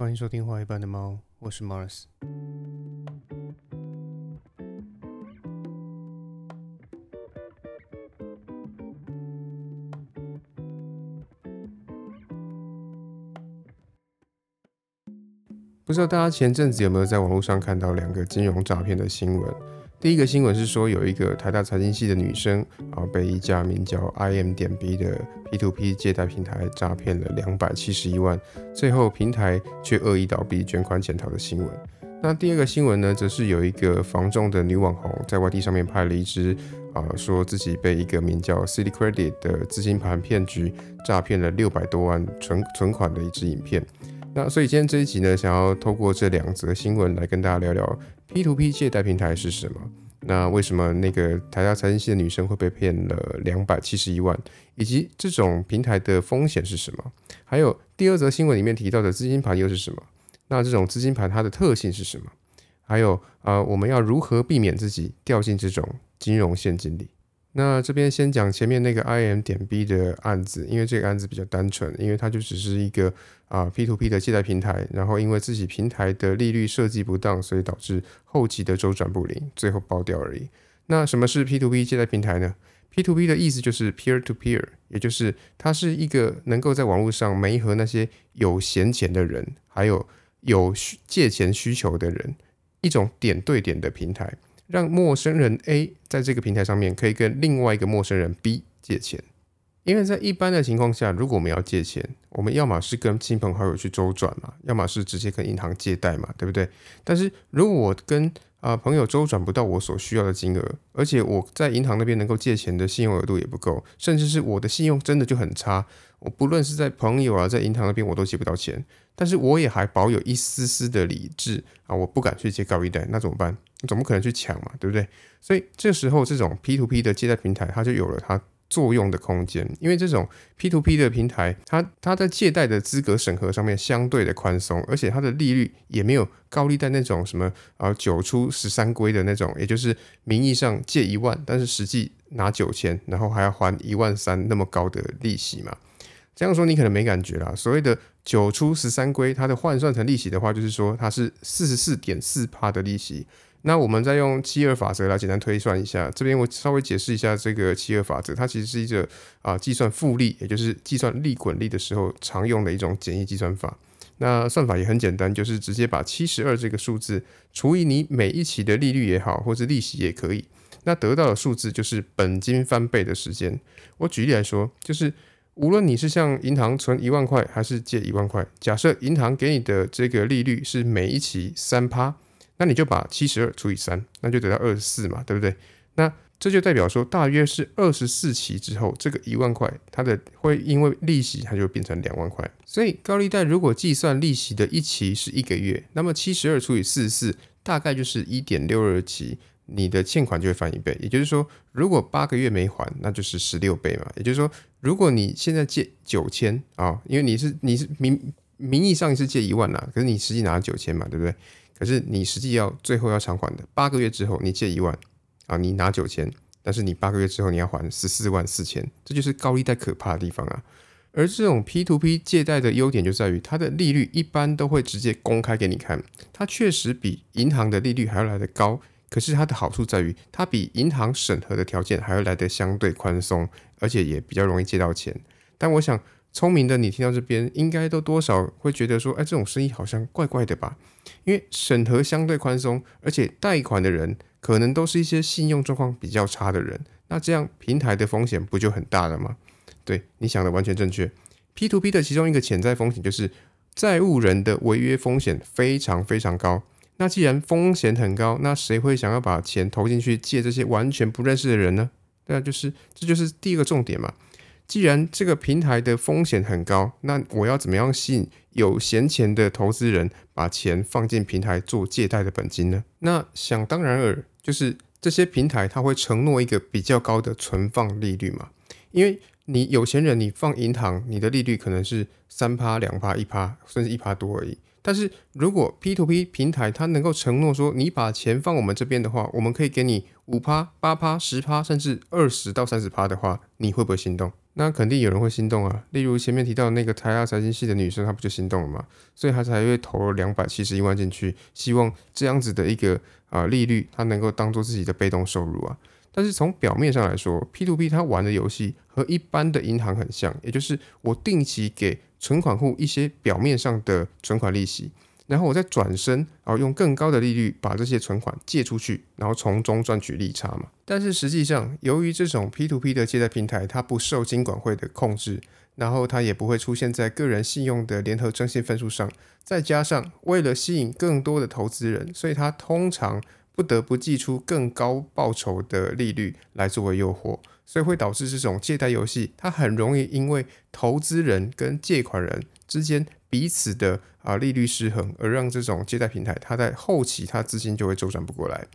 欢迎收听《画一半的猫》，我是 Mars。不知道大家前阵子有没有在网络上看到两个金融诈骗的新闻？第一个新闻是说，有一个台大财经系的女生啊，被一家名叫 IM 点 B 的 P2P 借贷平台诈骗了两百七十一万，最后平台却恶意倒闭、卷款潜逃的新闻。那第二个新闻呢，则是有一个房中的女网红在外地上面拍了一支啊，说自己被一个名叫 City Credit 的资金盘骗局诈骗了六百多万存存款的一支影片。那所以今天这一集呢，想要透过这两则新闻来跟大家聊聊 P to P 借贷平台是什么。那为什么那个台大财经系的女生会被骗了两百七十一万？以及这种平台的风险是什么？还有第二则新闻里面提到的资金盘又是什么？那这种资金盘它的特性是什么？还有啊，我们要如何避免自己掉进这种金融陷阱里？那这边先讲前面那个 I M 点 B 的案子，因为这个案子比较单纯，因为它就只是一个啊 P to P 的借贷平台，然后因为自己平台的利率设计不当，所以导致后期的周转不灵，最后爆掉而已。那什么是 P to P 借贷平台呢？P to P 的意思就是 peer to peer，也就是它是一个能够在网络上媒合那些有闲钱的人，还有有借钱需求的人，一种点对点的平台。让陌生人 A 在这个平台上面可以跟另外一个陌生人 B 借钱，因为在一般的情况下，如果我们要借钱，我们要么是跟亲朋好友去周转嘛，要么是直接跟银行借贷嘛，对不对？但是如果我跟啊朋友周转不到我所需要的金额，而且我在银行那边能够借钱的信用额度也不够，甚至是我的信用真的就很差，我不论是在朋友啊，在银行那边我都借不到钱，但是我也还保有一丝丝的理智啊，我不敢去借高利贷，那怎么办？总不可能去抢嘛，对不对？所以这时候这种 P to P 的借贷平台，它就有了它作用的空间。因为这种 P to P 的平台，它它在借贷的资格审核上面相对的宽松，而且它的利率也没有高利贷那种什么啊九出十三归的那种，也就是名义上借一万，但是实际拿九千，然后还要还一万三那么高的利息嘛。这样说你可能没感觉啦。所谓的九出十三归，它的换算成利息的话，就是说它是四十四点四趴的利息。那我们再用七二法则来简单推算一下，这边我稍微解释一下这个七二法则，它其实是一个啊计算复利，也就是计算利滚利的时候常用的一种简易计算法。那算法也很简单，就是直接把七十二这个数字除以你每一期的利率也好，或是利息也可以，那得到的数字就是本金翻倍的时间。我举例来说，就是无论你是向银行存一万块，还是借一万块，假设银行给你的这个利率是每一期三趴。那你就把七十二除以三，那就得到二十四嘛，对不对？那这就代表说，大约是二十四期之后，这个一万块它的会因为利息，它就变成两万块。所以高利贷如果计算利息的一期是一个月，那么七十二除以四十四，大概就是一点六二期，你的欠款就会翻一倍。也就是说，如果八个月没还，那就是十六倍嘛。也就是说，如果你现在借九千啊，因为你是你是名名义上是借一万啦，可是你实际拿九千嘛，对不对？可是你实际要最后要偿还的八个月之后，你借一万啊，你拿九千，但是你八个月之后你要还十四万四千，这就是高利贷可怕的地方啊。而这种 P to P 借贷的优点就在于它的利率一般都会直接公开给你看，它确实比银行的利率还要来得高。可是它的好处在于，它比银行审核的条件还要来得相对宽松，而且也比较容易借到钱。但我想。聪明的你听到这边，应该都多少会觉得说，哎，这种生意好像怪怪的吧？因为审核相对宽松，而且贷款的人可能都是一些信用状况比较差的人，那这样平台的风险不就很大了吗？对，你想的完全正确。P to P 的其中一个潜在风险就是债务人的违约风险非常非常高。那既然风险很高，那谁会想要把钱投进去借这些完全不认识的人呢？对啊，就是这就是第一个重点嘛。既然这个平台的风险很高，那我要怎么样吸引有闲钱的投资人把钱放进平台做借贷的本金呢？那想当然尔，就是这些平台它会承诺一个比较高的存放利率嘛。因为你有钱人，你放银行，你的利率可能是三趴、两趴、一趴，甚至一趴多而已。但是如果 P to P 平台它能够承诺说，你把钱放我们这边的话，我们可以给你五趴、八趴、十趴，甚至二十到三十趴的话，你会不会心动？那肯定有人会心动啊。例如前面提到那个台大财经系的女生，她不就心动了吗？所以她才会投了两百七十一万进去，希望这样子的一个啊利率，她能够当做自己的被动收入啊。但是从表面上来说，P to P 它玩的游戏和一般的银行很像，也就是我定期给存款户一些表面上的存款利息。然后我再转身，然后用更高的利率把这些存款借出去，然后从中赚取利差嘛。但是实际上，由于这种 P2P 的借贷平台，它不受金管会的控制，然后它也不会出现在个人信用的联合征信分数上，再加上为了吸引更多的投资人，所以它通常不得不寄出更高报酬的利率来作为诱惑，所以会导致这种借贷游戏，它很容易因为投资人跟借款人之间。彼此的啊利率失衡，而让这种借贷平台，它在后期它资金就会周转不过来。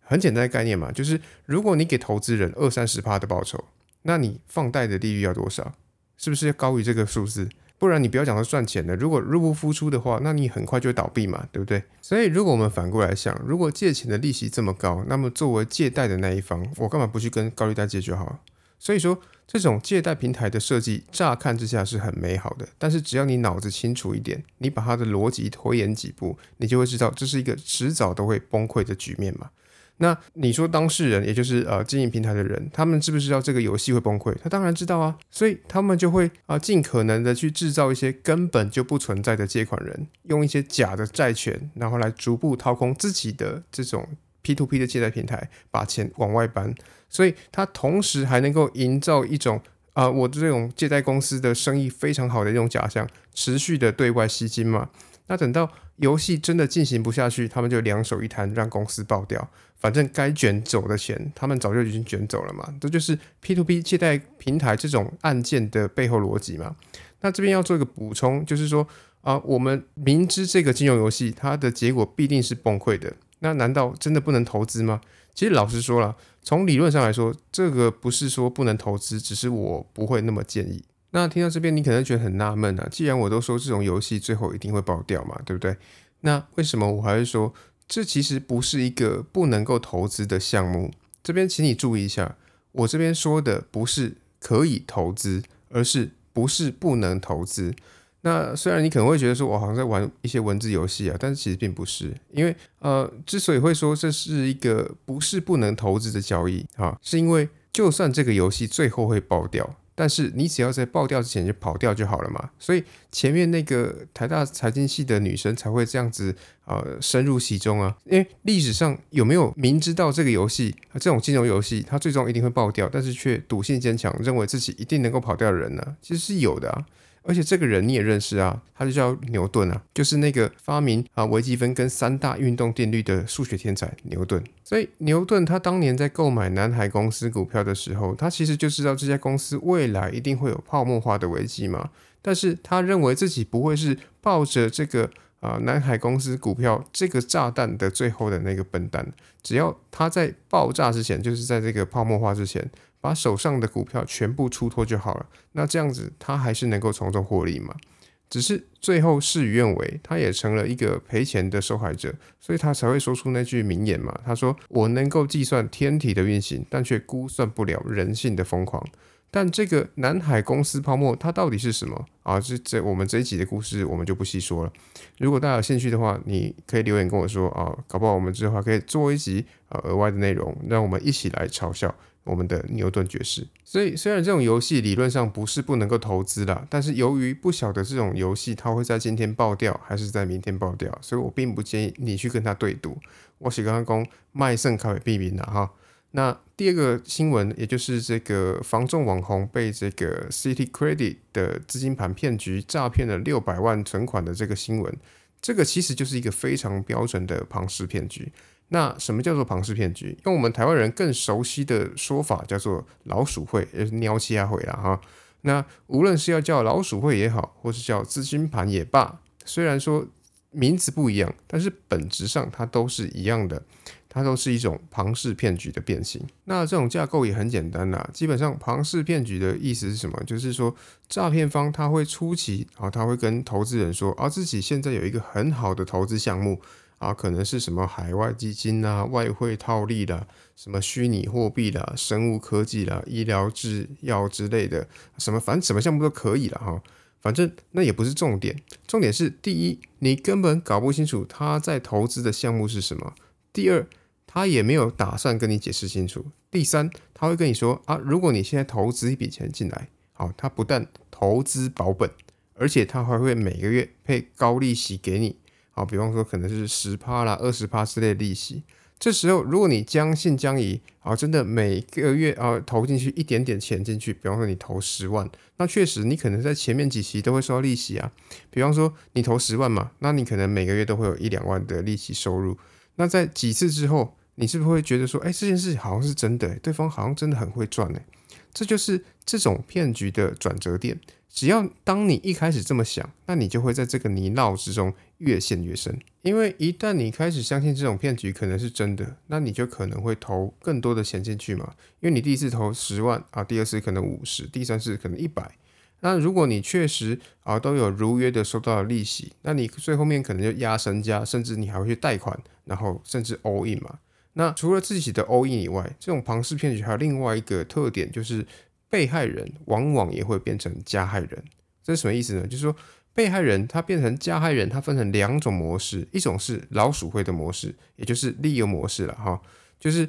很简单的概念嘛，就是如果你给投资人二三十趴的报酬，那你放贷的利率要多少？是不是要高于这个数字？不然你不要讲说赚钱的，如果入不敷出的话，那你很快就会倒闭嘛，对不对？所以如果我们反过来想，如果借钱的利息这么高，那么作为借贷的那一方，我干嘛不去跟高利贷借就好了？所以说。这种借贷平台的设计，乍看之下是很美好的，但是只要你脑子清楚一点，你把它的逻辑推演几步，你就会知道这是一个迟早都会崩溃的局面嘛。那你说当事人，也就是呃经营平台的人，他们知不知道这个游戏会崩溃？他当然知道啊，所以他们就会啊尽可能的去制造一些根本就不存在的借款人，用一些假的债权，然后来逐步掏空自己的这种 P to P 的借贷平台，把钱往外搬。所以它同时还能够营造一种啊，我这种借贷公司的生意非常好的一种假象，持续的对外吸金嘛。那等到游戏真的进行不下去，他们就两手一摊，让公司爆掉。反正该卷走的钱，他们早就已经卷走了嘛。这就是 P to P 借贷平台这种案件的背后逻辑嘛。那这边要做一个补充，就是说啊，我们明知这个金融游戏它的结果必定是崩溃的，那难道真的不能投资吗？其实老实说了。从理论上来说，这个不是说不能投资，只是我不会那么建议。那听到这边，你可能觉得很纳闷啊。既然我都说这种游戏最后一定会爆掉嘛，对不对？那为什么我还会说这其实不是一个不能够投资的项目？这边请你注意一下，我这边说的不是可以投资，而是不是不能投资。那虽然你可能会觉得说我好像在玩一些文字游戏啊，但是其实并不是，因为呃，之所以会说这是一个不是不能投资的交易啊，是因为就算这个游戏最后会爆掉，但是你只要在爆掉之前就跑掉就好了嘛。所以前面那个台大财经系的女生才会这样子呃深入其中啊，因为历史上有没有明知道这个游戏这种金融游戏它最终一定会爆掉，但是却赌性坚强，认为自己一定能够跑掉的人呢？其实是有的啊。而且这个人你也认识啊，他就叫牛顿啊，就是那个发明啊微积分跟三大运动定律的数学天才牛顿。所以牛顿他当年在购买南海公司股票的时候，他其实就知道这家公司未来一定会有泡沫化的危机嘛。但是他认为自己不会是抱着这个啊南海公司股票这个炸弹的最后的那个笨蛋，只要他在爆炸之前，就是在这个泡沫化之前。把手上的股票全部出脱就好了，那这样子他还是能够从中获利嘛？只是最后事与愿违，他也成了一个赔钱的受害者，所以他才会说出那句名言嘛。他说：“我能够计算天体的运行，但却估算不了人性的疯狂。”但这个南海公司泡沫它到底是什么啊？这这我们这一集的故事我们就不细说了。如果大家有兴趣的话，你可以留言跟我说啊，搞不好我们之后还可以做一集啊额外的内容，让我们一起来嘲笑。我们的牛顿爵士，所以虽然这种游戏理论上不是不能够投资啦，但是由于不晓得这种游戏它会在今天爆掉还是在明天爆掉，所以我并不建议你去跟他对赌。我是刚刚讲卖肾咖啡避免的哈。那第二个新闻，也就是这个防众网红被这个 City Credit 的资金盘骗局诈骗了六百万存款的这个新闻，这个其实就是一个非常标准的庞氏骗局。那什么叫做庞氏骗局？用我们台湾人更熟悉的说法叫做老鼠会，也是鸟七啊会了哈。那无论是要叫老鼠会也好，或是叫资金盘也罢，虽然说名字不一样，但是本质上它都是一样的，它都是一种庞氏骗局的变形。那这种架构也很简单啦，基本上庞氏骗局的意思是什么？就是说诈骗方他会初期啊，他会跟投资人说，啊自己现在有一个很好的投资项目。啊，可能是什么海外基金啦、外汇套利啦、什么虚拟货币啦、生物科技啦、医疗制药之类的，什么反正什么项目都可以了哈。反正那也不是重点，重点是第一，你根本搞不清楚他在投资的项目是什么；第二，他也没有打算跟你解释清楚；第三，他会跟你说啊，如果你现在投资一笔钱进来，好，他不但投资保本，而且他还会每个月配高利息给你，好，比方说可能是十趴啦、二十趴之类的利息。这时候，如果你将信将疑，啊，真的每个月啊投进去一点点钱进去，比方说你投十万，那确实你可能在前面几期都会收到利息啊。比方说你投十万嘛，那你可能每个月都会有一两万的利息收入。那在几次之后，你是不是会觉得说，哎，这件事好像是真的，对方好像真的很会赚呢？这就是这种骗局的转折点。只要当你一开始这么想，那你就会在这个泥淖之中越陷越深。因为一旦你开始相信这种骗局可能是真的，那你就可能会投更多的钱进去嘛。因为你第一次投十万啊，第二次可能五十，第三次可能一百。那如果你确实啊都有如约的收到了利息，那你最后面可能就压身家，甚至你还会去贷款，然后甚至 all in 嘛。那除了自己的 all in 以外，这种庞氏骗局还有另外一个特点就是。被害人往往也会变成加害人，这是什么意思呢？就是说，被害人他变成加害人，他分成两种模式，一种是老鼠会的模式，也就是利用模式了哈，就是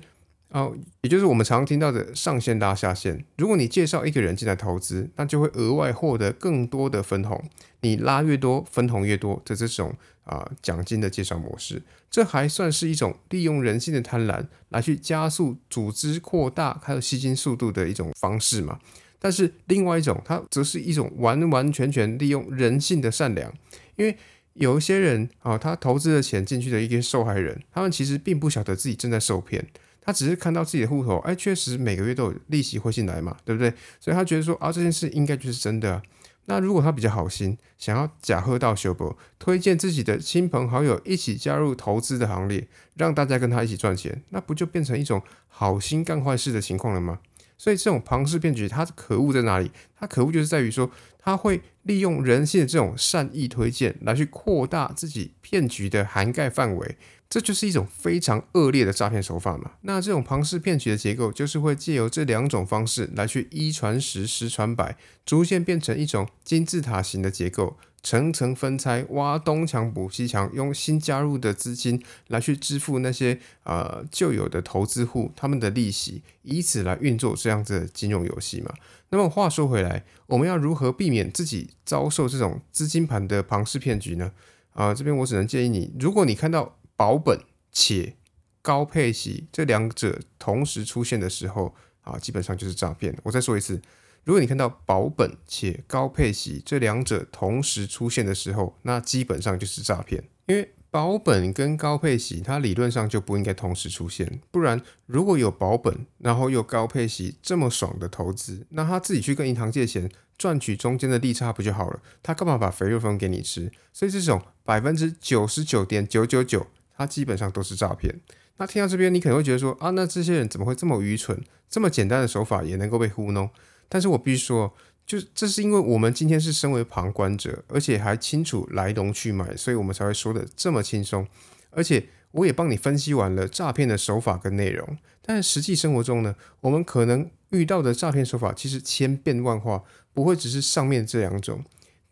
哦，也就是我们常听到的上线拉下线。如果你介绍一个人进来投资，那就会额外获得更多的分红，你拉越多，分红越多的这种啊奖金的介绍模式。这还算是一种利用人性的贪婪来去加速组织扩大还有吸金速度的一种方式嘛？但是另外一种，它则是一种完完全全利用人性的善良，因为有一些人啊，他投资的钱进去的一些受害人，他们其实并不晓得自己正在受骗，他只是看到自己的户头，哎，确实每个月都有利息会进来嘛，对不对？所以他觉得说啊，这件事应该就是真的。那如果他比较好心，想要假喝到修博，推荐自己的亲朋好友一起加入投资的行列，让大家跟他一起赚钱，那不就变成一种好心干坏事的情况了吗？所以这种庞氏骗局，它可恶在哪里？它可恶就是在于说，它会利用人性的这种善意推荐，来去扩大自己骗局的涵盖范围。这就是一种非常恶劣的诈骗手法嘛？那这种庞氏骗局的结构，就是会借由这两种方式来去一传十，十传百，逐渐变成一种金字塔型的结构，层层分拆，挖东墙补西墙，用新加入的资金来去支付那些呃旧有的投资户他们的利息，以此来运作这样子的金融游戏嘛？那么话说回来，我们要如何避免自己遭受这种资金盘的庞氏骗局呢？啊，这边我只能建议你，如果你看到保本且高配息这两者同时出现的时候啊，基本上就是诈骗。我再说一次，如果你看到保本且高配息这两者同时出现的时候，那基本上就是诈骗。因为保本跟高配息，它理论上就不应该同时出现。不然，如果有保本，然后又高配息这么爽的投资，那他自己去跟银行借钱赚取中间的利差不就好了？他干嘛把肥肉分给你吃？所以这种百分之九十九点九九九。它基本上都是诈骗。那听到这边，你可能会觉得说啊，那这些人怎么会这么愚蠢？这么简单的手法也能够被糊弄？但是我必须说，就这是因为我们今天是身为旁观者，而且还清楚来龙去脉，所以我们才会说的这么轻松。而且我也帮你分析完了诈骗的手法跟内容。但是实际生活中呢，我们可能遇到的诈骗手法其实千变万化，不会只是上面这两种。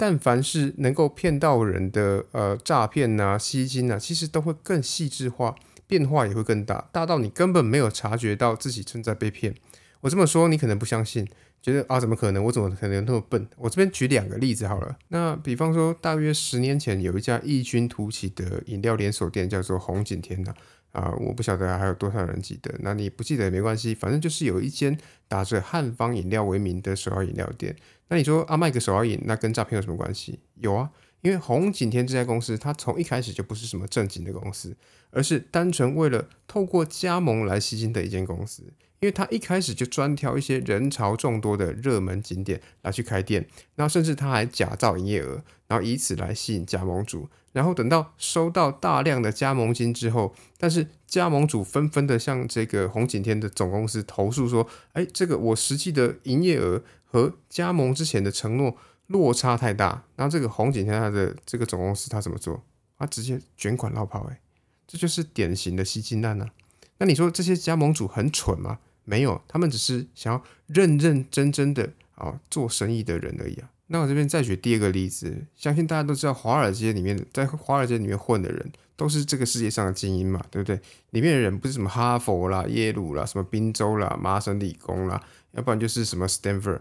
但凡是能够骗到人的，呃，诈骗呐、吸金呐，其实都会更细致化，变化也会更大，大到你根本没有察觉到自己正在被骗。我这么说，你可能不相信，觉得啊，怎么可能？我怎么可能那么笨？我这边举两个例子好了。那比方说，大约十年前有一家异军突起的饮料连锁店，叫做红景天呐。啊，我不晓得还有多少人记得。那你不记得也没关系，反正就是有一间打着汉方饮料为名的手摇饮料店。那你说啊，卖个手摇饮，那跟诈骗有什么关系？有啊，因为红景天这家公司，它从一开始就不是什么正经的公司，而是单纯为了透过加盟来吸金的一间公司。因为他一开始就专挑一些人潮众多的热门景点来去开店，然后甚至他还假造营业额，然后以此来吸引加盟主，然后等到收到大量的加盟金之后，但是加盟主纷纷的向这个红景天的总公司投诉说，哎，这个我实际的营业额和加盟之前的承诺落差太大，然后这个红景天他的这个总公司他怎么做？他直接卷款绕跑，哎。这就是典型的吸金案啊。那你说这些加盟主很蠢吗？没有，他们只是想要认认真真的啊做生意的人而已啊。那我这边再举第二个例子，相信大家都知道，华尔街里面在华尔街里面混的人都是这个世界上的精英嘛，对不对？里面的人不是什么哈佛啦、耶鲁啦、什么宾州啦、麻省理工啦，要不然就是什么 Stanford。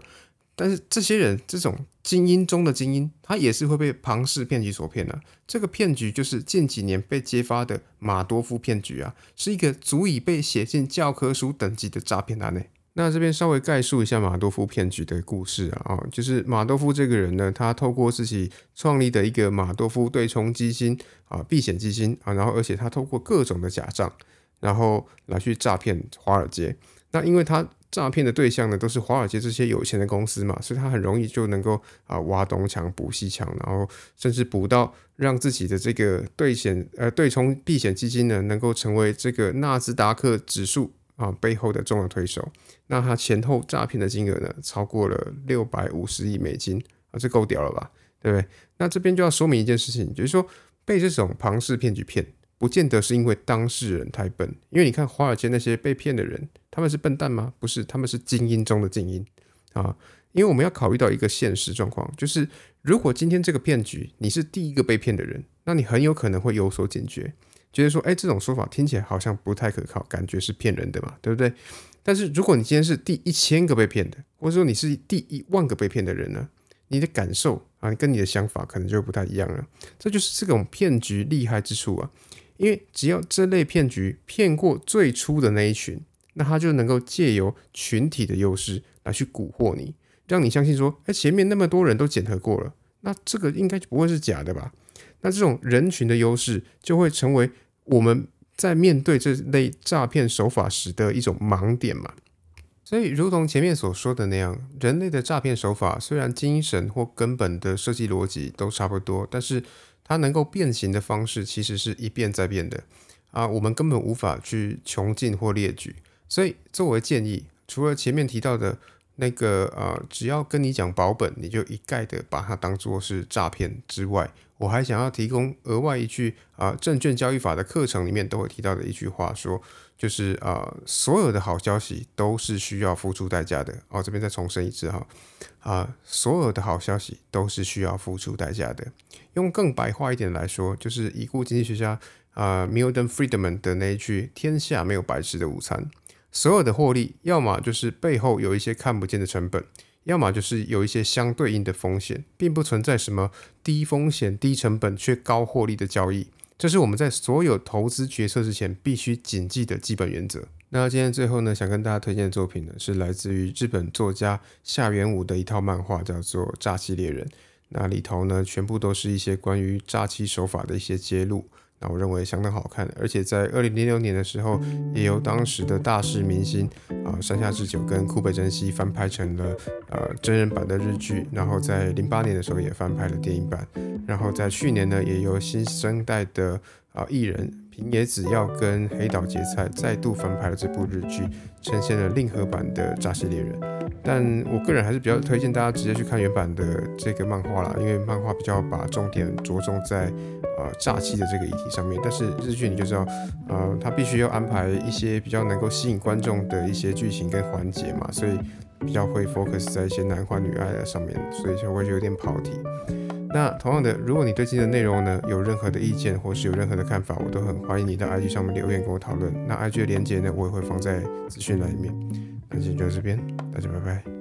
但是这些人这种精英中的精英，他也是会被庞氏骗局所骗的。这个骗局就是近几年被揭发的马多夫骗局啊，是一个足以被写进教科书等级的诈骗案呢。那这边稍微概述一下马多夫骗局的故事啊，就是马多夫这个人呢，他透过自己创立的一个马多夫对冲基金啊，避险基金啊，然后而且他透过各种的假账，然后来去诈骗华尔街。那因为他诈骗的对象呢，都是华尔街这些有钱的公司嘛，所以他很容易就能够啊挖东墙补西墙，然后甚至补到让自己的这个对险呃对冲避险基金呢，能够成为这个纳斯达克指数。啊，背后的重要推手，那他前后诈骗的金额呢，超过了六百五十亿美金啊，这够屌了吧？对不对？那这边就要说明一件事情，就是说被这种庞氏骗局骗，不见得是因为当事人太笨，因为你看华尔街那些被骗的人，他们是笨蛋吗？不是，他们是精英中的精英啊。因为我们要考虑到一个现实状况，就是如果今天这个骗局你是第一个被骗的人，那你很有可能会有所警觉。觉得说，哎，这种说法听起来好像不太可靠，感觉是骗人的嘛，对不对？但是如果你今天是第一千个被骗的，或者说你是第一万个被骗的人呢，你的感受啊，跟你的想法可能就不太一样了。这就是这种骗局厉害之处啊，因为只要这类骗局骗过最初的那一群，那他就能够借由群体的优势来去蛊惑你，让你相信说，哎，前面那么多人都检核过了，那这个应该就不会是假的吧？那这种人群的优势就会成为我们在面对这类诈骗手法时的一种盲点嘛？所以，如同前面所说的那样，人类的诈骗手法虽然精神或根本的设计逻辑都差不多，但是它能够变形的方式其实是一变再变的啊，我们根本无法去穷尽或列举。所以，作为建议，除了前面提到的。那个呃，只要跟你讲保本，你就一概的把它当做是诈骗之外，我还想要提供额外一句啊，证券交易法的课程里面都会提到的一句话，说就是啊，所有的好消息都是需要付出代价的。哦，这边再重申一次哈，啊，所有的好消息都是需要付出代价的。用更白话一点来说，就是已故经济学家啊，Milton Friedman 的那一句：天下没有白吃的午餐。所有的获利，要么就是背后有一些看不见的成本，要么就是有一些相对应的风险，并不存在什么低风险、低成本却高获利的交易。这是我们在所有投资决策之前必须谨记的基本原则。那今天最后呢，想跟大家推荐的作品呢，是来自于日本作家夏元武的一套漫画，叫做《诈欺猎人》。那里头呢，全部都是一些关于诈欺手法的一些揭露。那我认为相当好看，而且在二零零六年的时候，也由当时的大势明星啊山下智久跟库北真希翻拍成了呃真人版的日剧，然后在零八年的时候也翻拍了电影版，然后在去年呢，也由新生代的啊艺人。平野紫耀跟黑岛结菜再度翻拍了这部日剧，呈现了令和版的《诈欺猎人》，但我个人还是比较推荐大家直接去看原版的这个漫画啦，因为漫画比较把重点着重在呃诈欺的这个议题上面，但是日剧你就知道，呃，它必须要安排一些比较能够吸引观众的一些剧情跟环节嘛，所以比较会 focus 在一些男欢女爱的上面，所以就会有点跑题。那同样的，如果你对今天的内容呢有任何的意见，或是有任何的看法，我都很欢迎你到 IG 上面留言跟我讨论。那 IG 的连接呢，我也会放在资讯栏里面。那今天就到这边，大家拜拜。